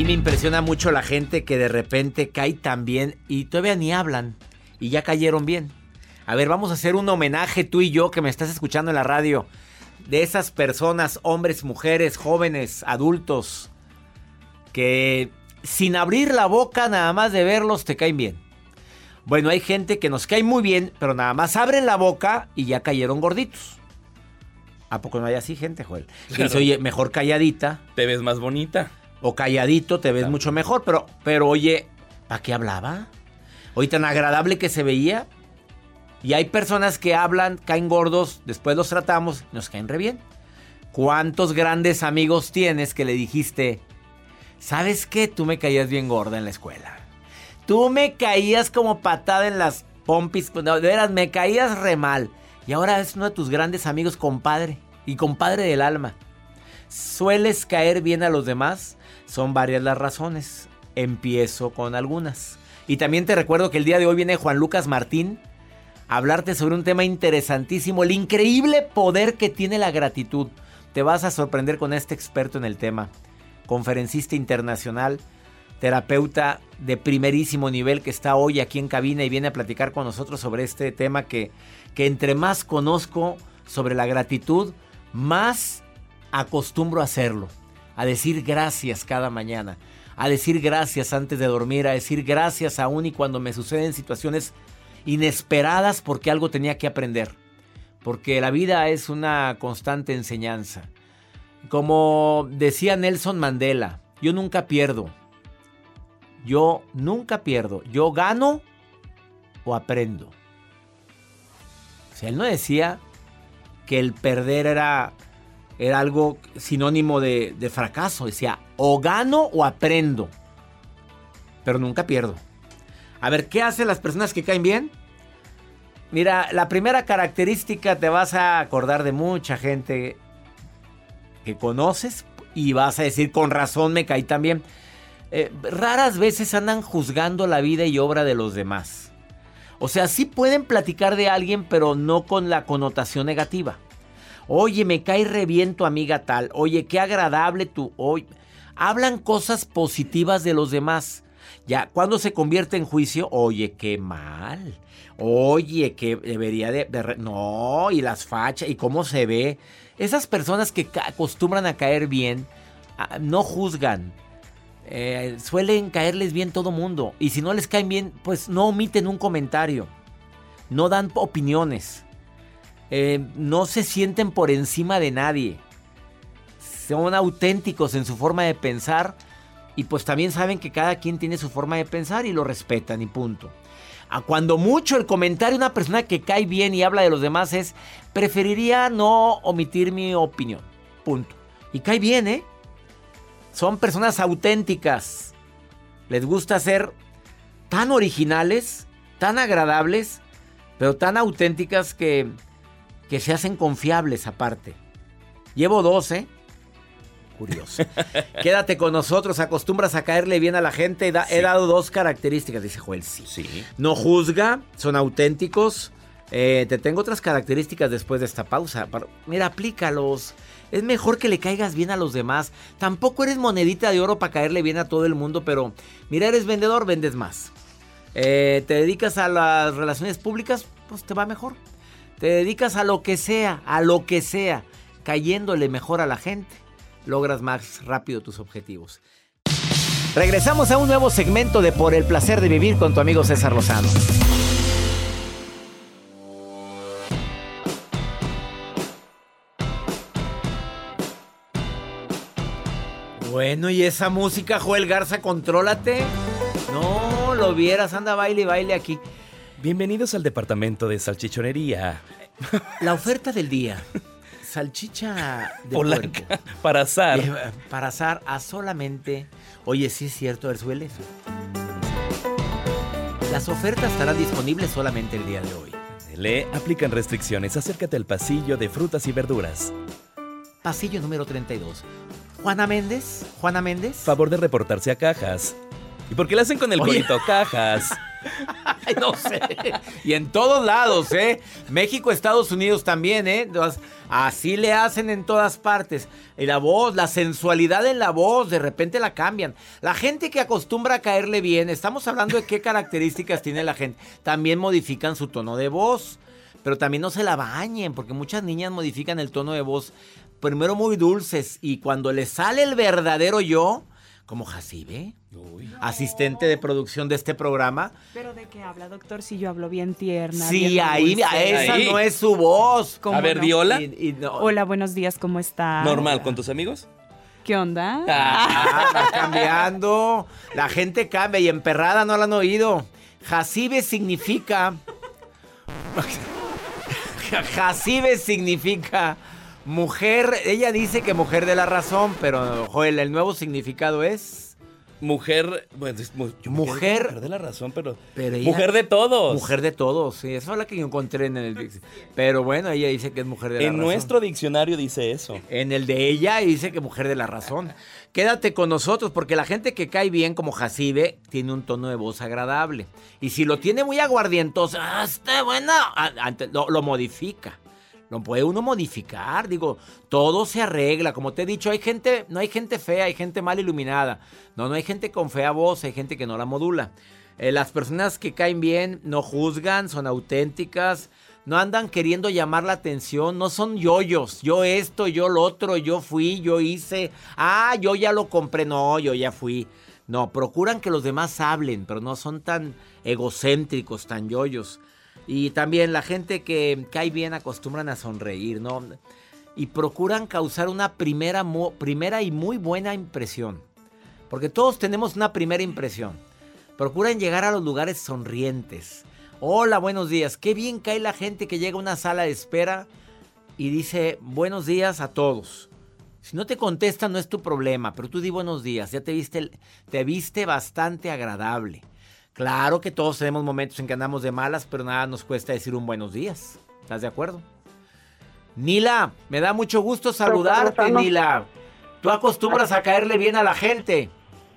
Sí me impresiona mucho la gente que de repente cae tan bien y todavía ni hablan y ya cayeron bien. A ver, vamos a hacer un homenaje tú y yo que me estás escuchando en la radio de esas personas, hombres, mujeres, jóvenes, adultos, que sin abrir la boca nada más de verlos te caen bien. Bueno, hay gente que nos cae muy bien, pero nada más abren la boca y ya cayeron gorditos. ¿A poco no hay así gente, Joel? Que dice, oye, mejor calladita. Te ves más bonita. O calladito te ves mucho mejor, pero, pero oye, ¿para qué hablaba? Hoy tan agradable que se veía. Y hay personas que hablan, caen gordos, después los tratamos, nos caen re bien. ¿Cuántos grandes amigos tienes que le dijiste, ¿sabes qué? Tú me caías bien gorda en la escuela. Tú me caías como patada en las pompis. No, de veras, me caías re mal. Y ahora es uno de tus grandes amigos, compadre. Y compadre del alma. ¿Sueles caer bien a los demás? Son varias las razones. Empiezo con algunas. Y también te recuerdo que el día de hoy viene Juan Lucas Martín a hablarte sobre un tema interesantísimo, el increíble poder que tiene la gratitud. Te vas a sorprender con este experto en el tema, conferencista internacional, terapeuta de primerísimo nivel que está hoy aquí en cabina y viene a platicar con nosotros sobre este tema que, que entre más conozco sobre la gratitud, más acostumbro a hacerlo, a decir gracias cada mañana, a decir gracias antes de dormir, a decir gracias aún y cuando me suceden situaciones inesperadas porque algo tenía que aprender. Porque la vida es una constante enseñanza. Como decía Nelson Mandela, yo nunca pierdo. Yo nunca pierdo. Yo gano o aprendo. O sea, él no decía que el perder era, era algo sinónimo de, fracaso. Decía, o gano o aprendo. Pero nunca pierdo. A ver, ¿qué hacen las personas que caen bien? Mira, la primera característica te vas a acordar de mucha gente que conoces y vas a decir, con razón me caí también. Eh, raras veces andan juzgando la vida y obra de los demás. O sea, sí pueden platicar de alguien, pero no con la connotación negativa. Oye, me cae re bien tu amiga tal. Oye, qué agradable tu... Hoy hablan cosas positivas de los demás. Ya, cuando se convierte en juicio, oye, qué mal. Oye, que debería de, No, y las fachas, y cómo se ve. Esas personas que acostumbran a caer bien, ah, no juzgan. Eh, suelen caerles bien todo mundo. Y si no les caen bien, pues no omiten un comentario. No dan opiniones. Eh, no se sienten por encima de nadie. Son auténticos en su forma de pensar y pues también saben que cada quien tiene su forma de pensar y lo respetan y punto. A cuando mucho el comentario de una persona que cae bien y habla de los demás es, preferiría no omitir mi opinión. Punto. Y cae bien, ¿eh? Son personas auténticas. Les gusta ser tan originales, tan agradables, pero tan auténticas que, que se hacen confiables aparte. Llevo dos, ¿eh? curioso. Quédate con nosotros, acostumbras a caerle bien a la gente. He dado dos características, dice Joel. Sí. Sí. No juzga, son auténticos. Eh, te tengo otras características después de esta pausa. Mira, aplícalos. Es mejor que le caigas bien a los demás. Tampoco eres monedita de oro para caerle bien a todo el mundo, pero mira, eres vendedor, vendes más. Eh, te dedicas a las relaciones públicas, pues te va mejor. Te dedicas a lo que sea, a lo que sea, cayéndole mejor a la gente logras más rápido tus objetivos. Regresamos a un nuevo segmento de Por el placer de vivir con tu amigo César Lozano. Bueno, y esa música, Joel Garza, contrólate. No, lo vieras, anda baile baile aquí. Bienvenidos al departamento de salchichonería. La oferta del día. Salchicha de Polanca, puerco. para azar. Para asar a solamente. Oye, sí es cierto, suele eso. Las ofertas estarán disponibles solamente el día de hoy. Le aplican restricciones. Acércate al pasillo de frutas y verduras. Pasillo número 32. Juana Méndez. Juana Méndez. Favor de reportarse a cajas. ¿Y por qué le hacen con el bolito cajas? No sé. Y en todos lados, ¿eh? México, Estados Unidos también, ¿eh? Así le hacen en todas partes. Y la voz, la sensualidad en la voz, de repente la cambian. La gente que acostumbra a caerle bien, estamos hablando de qué características tiene la gente. También modifican su tono de voz. Pero también no se la bañen, porque muchas niñas modifican el tono de voz. Primero muy dulces y cuando les sale el verdadero yo, como Jacibe, asistente de producción de este programa, ¿Pero de qué habla, doctor? Si yo hablo bien tierna. Sí, bien ahí, dulce. esa Ahí. no es su voz. ¿Cómo A ver, no? di hola. Y- y no- Hola, buenos días, ¿cómo está? Normal, ¿con tus amigos? ¿Qué onda? Ah, va cambiando. La gente cambia y emperrada no la han oído. Jacibe significa. Jacibe significa mujer. Ella dice que mujer de la razón, pero Joel, el nuevo significado es. Mujer, bueno, es mu- yo me quedé con Mujer- mujer de la razón, pero, Pero ella- mujer de todos. Mujer de todos, sí. Esa es la que yo encontré en el. dic- Pero bueno, ella dice que es mujer de la en razón. nuestro diccionario dice eso. En el de ella dice que mujer de la razón. Quédate con nosotros porque la gente que cae bien como Jacibe tiene un tono de voz agradable. Y si lo tiene muy aguardientoso, ah, está bueno, ah, ante- lo, lo modifica. Lo puede uno modificar, digo, todo se arregla. Como te he dicho, hay gente, no hay gente fea, hay gente mal iluminada. No, no hay gente con fea voz, hay gente que no la modula. Eh, las personas que caen bien no juzgan, son auténticas, no andan queriendo llamar la atención, no son yoyos. Yo esto, yo lo otro, yo fui, yo hice. Ah, yo ya lo compré, no, yo ya fui. No, procuran que los demás hablen, pero no son tan egocéntricos, tan yoyos. Y también la gente que cae bien acostumbran a sonreír, ¿no? Y procuran causar una primera, primera y muy buena impresión. Porque todos tenemos una primera impresión. Procuran llegar a los lugares sonrientes. Hola, buenos días. Qué bien cae la gente que llega a una sala de espera y dice buenos días a todos. Si no te contestan no es tu problema, pero tú di buenos días. Ya te viste, te viste bastante agradable. Claro que todos tenemos momentos en que andamos de malas, pero nada nos cuesta decir un buenos días. ¿Estás de acuerdo? Nila, me da mucho gusto saludarte, Lozano. Nila. Tú acostumbras a caerle bien a la gente.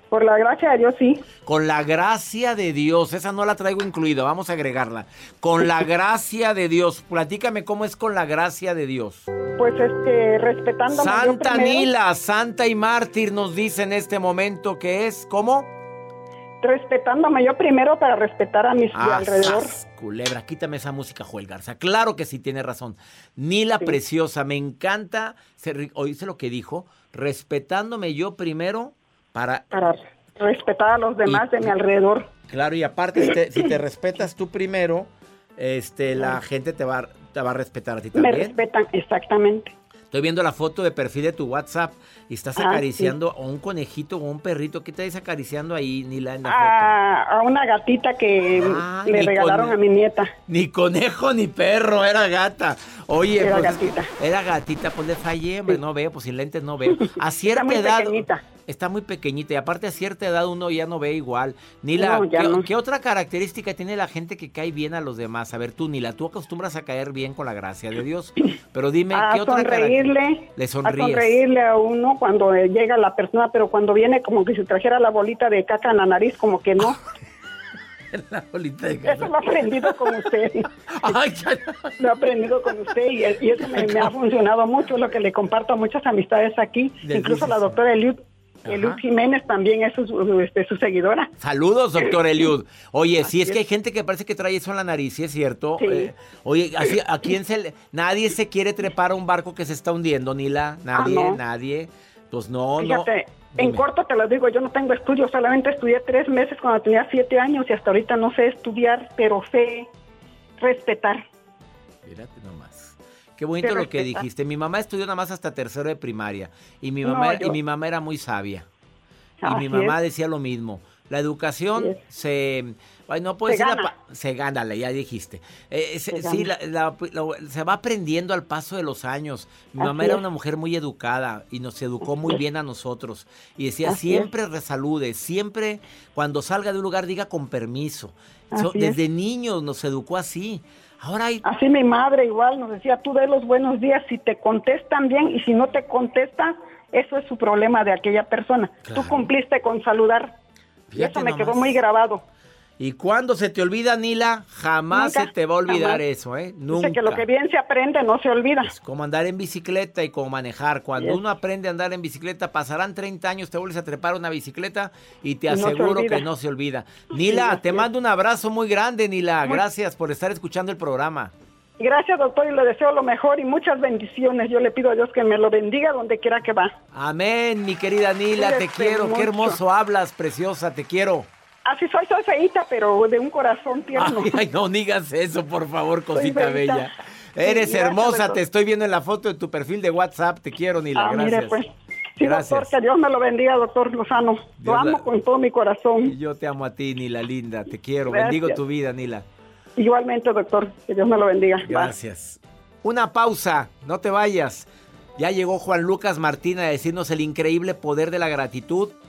Por la gracia de Dios, sí. Con la gracia de Dios, esa no la traigo incluida, vamos a agregarla. Con la gracia de Dios, platícame cómo es con la gracia de Dios. Pues este, respetándome yo Santa Nila, santa y mártir nos dice en este momento que es, ¿cómo? Respetándome yo primero para respetar a mis de Ah, alrededor. sas, culebra, quítame esa música, Joel Garza. Claro que sí tiene razón. Nila Sí. preciosa, me encanta, se- oíste lo que dijo, respetándome yo primero para Para respetar a los demás Y- de mi alrededor. Claro, y aparte, si te, si te respetas tú primero, este, la gente te va, te va a respetar a ti Me también. respetan, exactamente. Estoy viendo la foto de perfil de tu WhatsApp y estás Ah, acariciando a un conejito o un perrito. ¿Qué te estás acariciando ahí, Nila, en la A, a una gatita que Ay, le regalaron a mi nieta. foto? Ni conejo ni perro, era gata. Oye, Era pues, gatita. era gatita, pues le fallé, hombre, no veo, pues sin lentes no veo. A cierta edad. pequeñita. Está muy pequeñita y aparte a cierta edad uno ya no ve igual. Nila, No, ya ¿qué, no. qué otra característica tiene la gente que cae bien a los demás? A ver, tú, Nila, tú acostumbras a caer bien con la gracia de Dios. Pero dime, A ¿qué otra característica? sonreírle, Le a sonríes. sonreírle a uno cuando llega la persona, pero cuando viene como que si trajera la bolita de caca en la nariz, como que no. La bolita de Eso lo he aprendido con usted. Ay. Lo he aprendido con usted y, y eso me, me ha funcionado mucho, lo que le comparto a muchas amistades aquí. Incluso la doctora Eliud. Eliud Jiménez también es su, su- este, su seguidora. Saludos, doctor Eliud. Oye, sí, es que hay gente que parece que trae eso en la nariz, ¿sí es cierto? Sí. Eh, oye, así, ¿a quién se le... Nadie se quiere trepar a un barco que se está hundiendo, Nila. Nadie, Ah, no. nadie. Pues no, Fíjate, no. en Dime. corto te lo digo, yo no tengo estudios, solamente estudié tres meses cuando tenía siete años y hasta ahorita no sé estudiar, pero sé respetar. Fíjate nomás. Qué bonito lo que respeta. dijiste. Mi mamá estudió nada más hasta tercero de primaria. Y mi No, mamá, yo- y mi mamá era muy sabia. Y mi mamá es. decía lo mismo. La educación es. se... ay, no puedo Se la gana. pa- se gana, ya dijiste. Eh, se- Se sí, la- la- la- se va aprendiendo al paso de los años. Mi Así mamá era es. una mujer muy educada y nos educó muy bien a nosotros. Y decía, Así es. siempre resalude, siempre cuando salga de un lugar diga con permiso. So- es. desde niños nos educó así. Ahora hay Así mi madre igual nos decía, tú de los buenos días, si te contestan bien y si no te contestan, eso es su problema de aquella persona. Claro. Tú cumpliste con saludar. Y eso me quedó muy grabado. ¿Y cuándo se te olvida, Nila? Jamás Nunca, se te va a olvidar jamás. eso, ¿eh? Nunca. Dice que lo que bien se aprende no se olvida. Es como andar en bicicleta y como manejar. Cuando Yes. uno aprende a andar en bicicleta, pasarán 30 años, te vuelves a trepar una bicicleta y te Y aseguro que no se olvida. Nila, te mando un abrazo muy grande, Nila. Muy- Gracias por estar escuchando el programa. Gracias, doctor, y le deseo lo mejor y muchas bendiciones. Yo le pido a Dios que me lo bendiga donde quiera que va. Amén, mi querida Nila, te quiero. Qué hermoso hablas, preciosa, te quiero. Así soy, soy feíta, pero de un corazón tierno. Ay, ay, no digas eso, por favor, cosita bella. Eres hermosa, te estoy viendo en la foto de tu perfil de WhatsApp. Te quiero, Nila. Ah, Gracias. mire, pues. Sí, Gracias. doctor, que Dios me lo bendiga, doctor Lozano. Dios Lo amo la- con todo mi Y corazón. yo te amo a ti, Nila, linda. Te quiero. Gracias. Bendigo tu vida, Nila. Igualmente, doctor, que Dios me lo bendiga. Bye. Gracias. Una pausa, no te vayas. Ya llegó Juan Lucas Martín a decirnos el increíble poder de la gratitud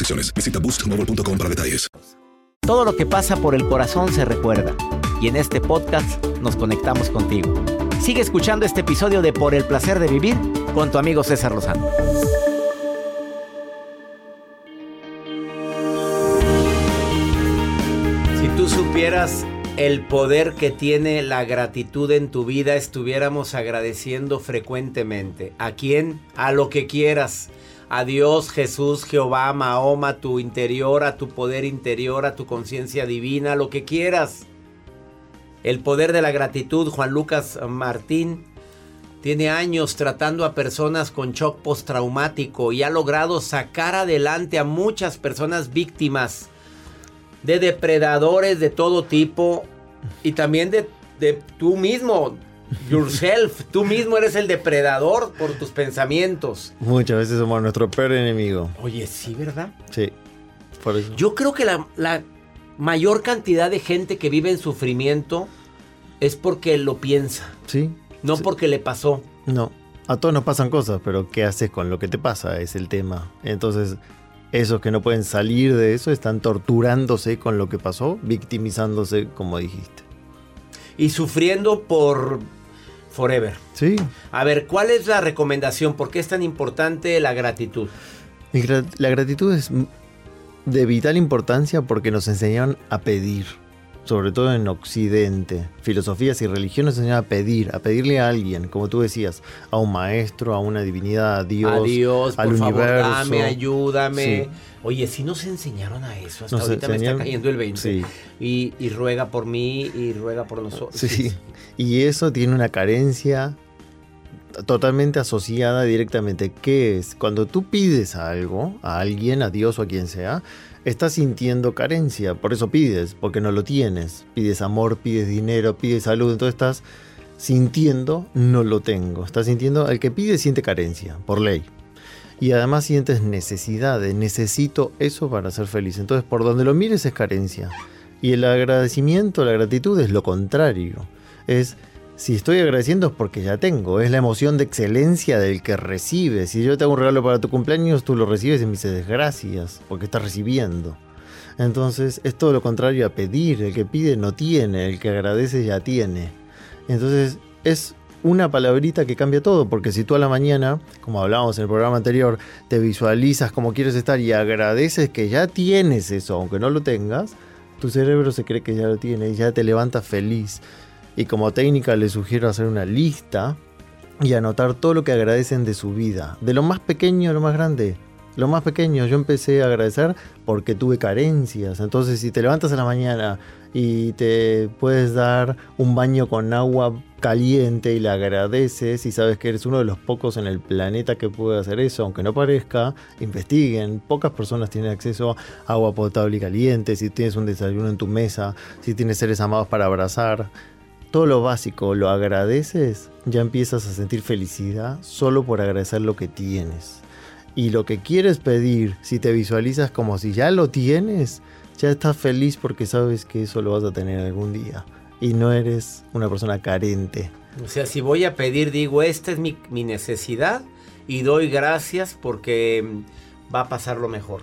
restricciones. Visita boostmobile.com para detalles. Todo lo que pasa por el corazón se recuerda. Y en este podcast nos conectamos contigo. Sigue escuchando este episodio de Por el placer de vivir con tu amigo César Lozano. Si tú supieras el poder que tiene la gratitud en tu vida, estuviéramos agradeciendo frecuentemente. ¿A quién? A lo que quieras. A Dios, Jesús, Jehová, Mahoma, tu interior, a tu poder interior, a tu conciencia divina, lo que quieras. El poder de la gratitud, Juan Lucas Martín, tiene años tratando a personas con shock postraumático y ha logrado sacar adelante a muchas personas víctimas de depredadores de todo tipo y también de, de tú mismo, yourself, tú mismo eres el depredador por tus pensamientos. Muchas veces somos nuestro peor enemigo. Oye, sí, ¿verdad? Sí. Por eso. Yo creo que la, la mayor cantidad de gente que vive en sufrimiento es porque lo piensa, Sí. no Sí. porque le pasó. No. A todos nos pasan cosas, pero ¿qué haces con lo que te pasa? Es el tema. Entonces, esos que no pueden salir de eso están torturándose con lo que pasó, victimizándose, como dijiste. Y sufriendo por forever. Sí. A ver, ¿cuál es la recomendación? ¿Por qué es tan importante la gratitud? La gratitud es de vital importancia porque nos enseñaron a pedir, sobre todo en Occidente. Filosofías y religión nos enseñan a pedir, a pedirle a alguien, como tú decías, a un maestro, a una divinidad, a Dios, a Dios, por al favor, universo. dame, ayúdame. Sí. Oye, sí nos enseñaron a eso. Hasta Nos ahorita me está cayendo el 20. Sí. Y, y ruega por mí y ruega por nosotros. Sí, y eso tiene una carencia totalmente asociada directamente. ¿Qué es? Cuando tú pides algo, a alguien, a Dios o a quien sea, estás sintiendo carencia, por eso pides, porque no lo tienes. Pides amor, pides dinero, pides salud, entonces estás sintiendo no lo tengo. Estás sintiendo, el que pide siente carencia, por ley. y además sientes necesidad de necesito eso para ser feliz. Entonces, por donde lo mires es carencia. Y el agradecimiento, la gratitud es lo contrario. Es si estoy agradeciendo es porque ya tengo, es la emoción de excelencia del que recibe. Si yo te hago un regalo para tu cumpleaños, tú lo recibes y me dices gracias, porque estás recibiendo. Entonces es todo lo contrario a pedir, el que pide no tiene, el que agradece ya tiene. Entonces es una palabrita que cambia todo, porque si tú a la mañana, como hablábamos en el programa anterior, te visualizas como quieres estar y agradeces que ya tienes eso, aunque no lo tengas, tu cerebro se cree que ya lo tiene y ya te levanta feliz. Y como técnica les sugiero hacer una lista y anotar todo lo que agradecen de su vida, de lo más pequeño a lo más grande. Lo más pequeño, yo empecé a agradecer porque tuve carencias. Entonces, si te levantas en la mañana y te puedes dar un baño con agua caliente y le agradeces y sabes que eres uno de los pocos en el planeta que puede hacer eso, aunque no parezca, investiguen. Pocas personas tienen acceso a agua potable y caliente, si tienes un desayuno en tu mesa, si tienes seres amados para abrazar todo lo básico lo agradeces, ya empiezas a sentir felicidad solo por agradecer lo que tienes. Y lo que quieres pedir, si te visualizas como si ya lo tienes, ya estás feliz porque sabes que eso lo vas a tener algún día. Y no eres una persona carente. O sea, si voy a pedir, digo, esta es mi, mi necesidad y doy gracias porque mm, va a pasar lo mejor.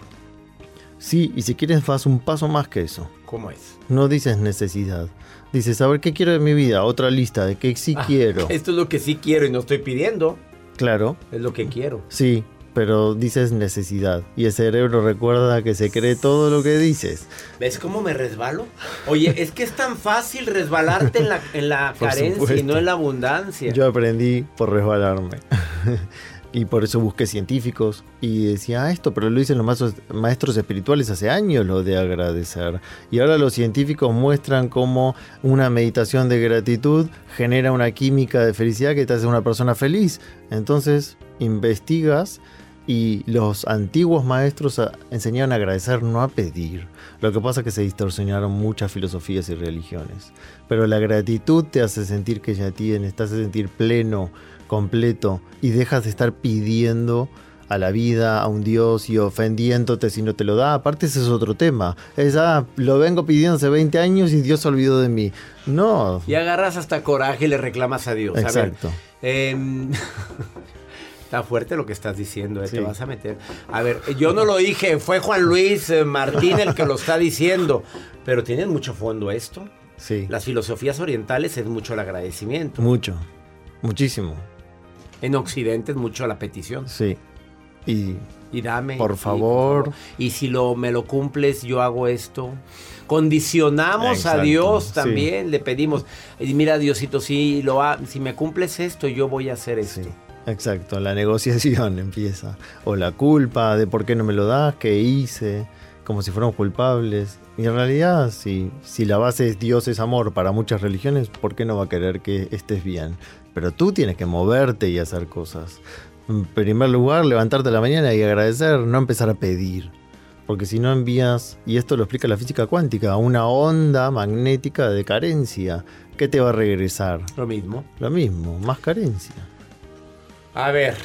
Sí, y si quieres vas un paso más que eso. ¿Cómo es? No dices necesidad. Dices, a ver, ¿qué quiero de mi vida? Otra lista de qué sí Ah, quiero. Esto es lo que sí quiero y no estoy pidiendo. Claro, Es lo que quiero. sí, pero dices necesidad. Y el cerebro recuerda que se cree todo lo que dices. ¿Ves cómo me resbalo? Oye, es que es tan fácil resbalarte en la, en la carencia y no en la abundancia. Yo aprendí por resbalarme. y por eso busqué científicos y decía "Ah, esto, pero lo dicen los maestros, espirituales hace años, lo de agradecer. Y ahora los científicos muestran cómo una meditación de gratitud genera una química de felicidad que te hace una persona feliz. Entonces, investigas y los antiguos maestros a- enseñaban a agradecer, no a pedir. Lo que pasa es que se distorsionaron muchas filosofías y religiones. Pero la gratitud te hace sentir que ya tienes, te hace sentir pleno, completo y dejas de estar pidiendo a la vida, a un Dios y ofendiéndote si no te lo da. Aparte ese es otro tema. Es, ah, lo vengo pidiendo hace 20 años y Dios se olvidó de mí. No. Y agarras hasta coraje y le reclamas a Dios. A ver, Exacto. em, está fuerte lo que estás diciendo, eh, Sí. te vas a meter. A ver, yo no lo dije, fue Juan Luis eh, Martín el que lo está diciendo. Pero tiene mucho fondo esto. Sí. Las filosofías orientales es mucho el agradecimiento. Mucho. Muchísimo. En Occidente es mucho la petición. Sí. Y Y dame. Por y, favor. Y si lo, me lo cumples, yo hago esto. Condicionamos a Dios sí. también, le pedimos. Y mira, Diosito, si, lo ha- si me cumples esto, yo voy a hacer esto. Sí, exacto, la negociación empieza. O la culpa de por qué no me lo das, qué hice, como si fuéramos culpables. Y en realidad, si, si la base es Dios es amor para muchas religiones, ¿por qué no va a querer que estés bien? Pero tú tienes que moverte y hacer cosas. En primer lugar, levantarte a la mañana y agradecer, no empezar a pedir. Porque si no envías, y esto lo explica la física cuántica, una onda magnética de carencia, ¿qué te va a regresar? Lo mismo. Lo mismo, más carencia. A ver,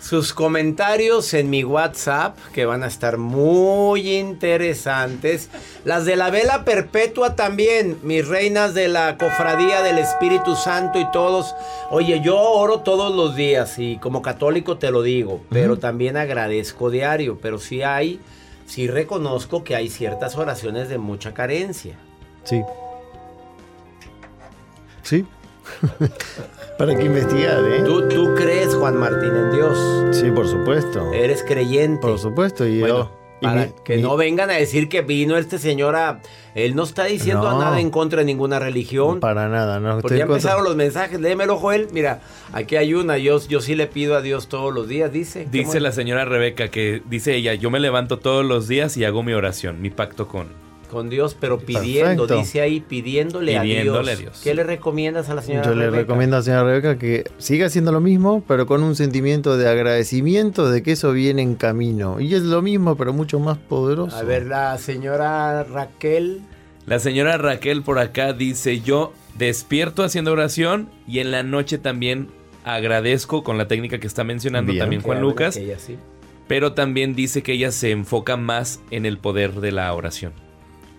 sus comentarios en mi WhatsApp, que van a estar muy interesantes. Las de la vela perpetua también, mis reinas de la cofradía del Espíritu Santo y todos. Oye, yo oro todos los días y como católico te lo digo, pero también agradezco diario, pero sí hay, sí reconozco que hay ciertas oraciones de mucha carencia. Sí. Sí. Para que investigar, ¿eh? ¿Tú, tú crees, Juan Martín, en Dios? Sí, por supuesto. Eres creyente. Por supuesto. Y Bueno, yo- y para mi- que mi- no vengan a decir que vino este señor a... Él no está diciendo No. nada en contra de ninguna religión. Para nada, no. porque estoy ya contra- empezaron los mensajes. Léemelo, Joel. Mira, aquí hay una. Yo, yo sí le pido a Dios todos los días, dice. Dice la señora Rebeca que dice ella, yo me levanto todos los días y hago mi oración, mi pacto con. Con Dios, pero pidiendo. Perfecto. Dice ahí, pidiéndole, Pidiéndole a, a Dios. ¿Qué le recomiendas a la señora Yo le recomiendo a la señora Rebeca que siga haciendo lo mismo, pero con un sentimiento de agradecimiento de que eso viene en camino. Y es lo mismo, pero mucho más poderoso. A ver, la señora Raquel. La señora Raquel por acá dice, yo despierto haciendo oración y en la noche también agradezco con la técnica que está mencionando Bien. también Juan Lucas. que ella sí. pero también dice que ella se enfoca más en el poder de la oración.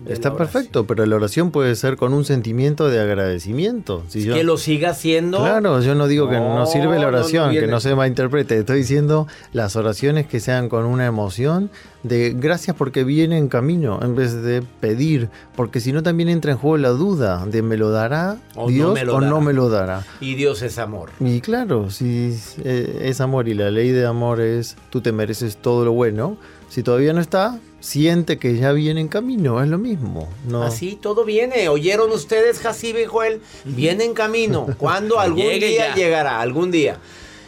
Está perfecto, pero la oración puede ser con un sentimiento de agradecimiento. Si yo- Que lo siga haciendo. Claro, yo no digo que no, No, sirve la no, no oración, que no se malinterprete. Estoy diciendo las oraciones que sean con una emoción de gracias porque viene en camino, en vez de pedir, porque si no también entra en juego la duda de me lo dará O no Dios me lo o dará. no me lo dará. Y Dios es amor. Y claro, si eh, es amor y la ley de amor es tú te mereces todo lo bueno, si todavía no está, siente que ya viene en camino, es lo mismo. No. Así todo viene. ¿Oyeron ustedes, Jacibe y Joel? Viene en camino. ¿Cuándo? Algún Llegue día ya. llegará, algún día.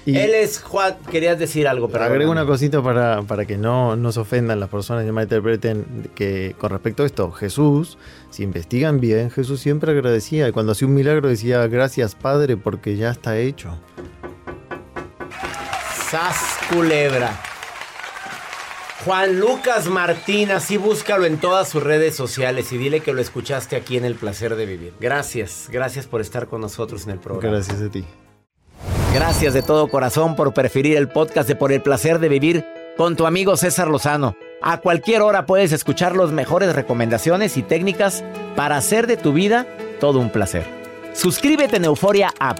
Y- Él es Juan. Querías decir algo, pero. Agrego una cosita para, para que no nos ofendan las personas y malinterpreten que con respecto a esto, Jesús, si investigan bien, Jesús siempre agradecía y cuando hacía un milagro decía gracias Padre porque ya está hecho. Sas culebra. Juan Lucas Martín, así búscalo en todas sus redes sociales y dile que lo escuchaste aquí en El Placer de Vivir. Gracias, gracias por estar con nosotros en el programa. Gracias a ti. Gracias de todo corazón por preferir el podcast de Por el Placer de Vivir con tu amigo César Lozano. A cualquier hora puedes escuchar las mejores recomendaciones y técnicas para hacer de tu vida todo un placer. Suscríbete en Euforia App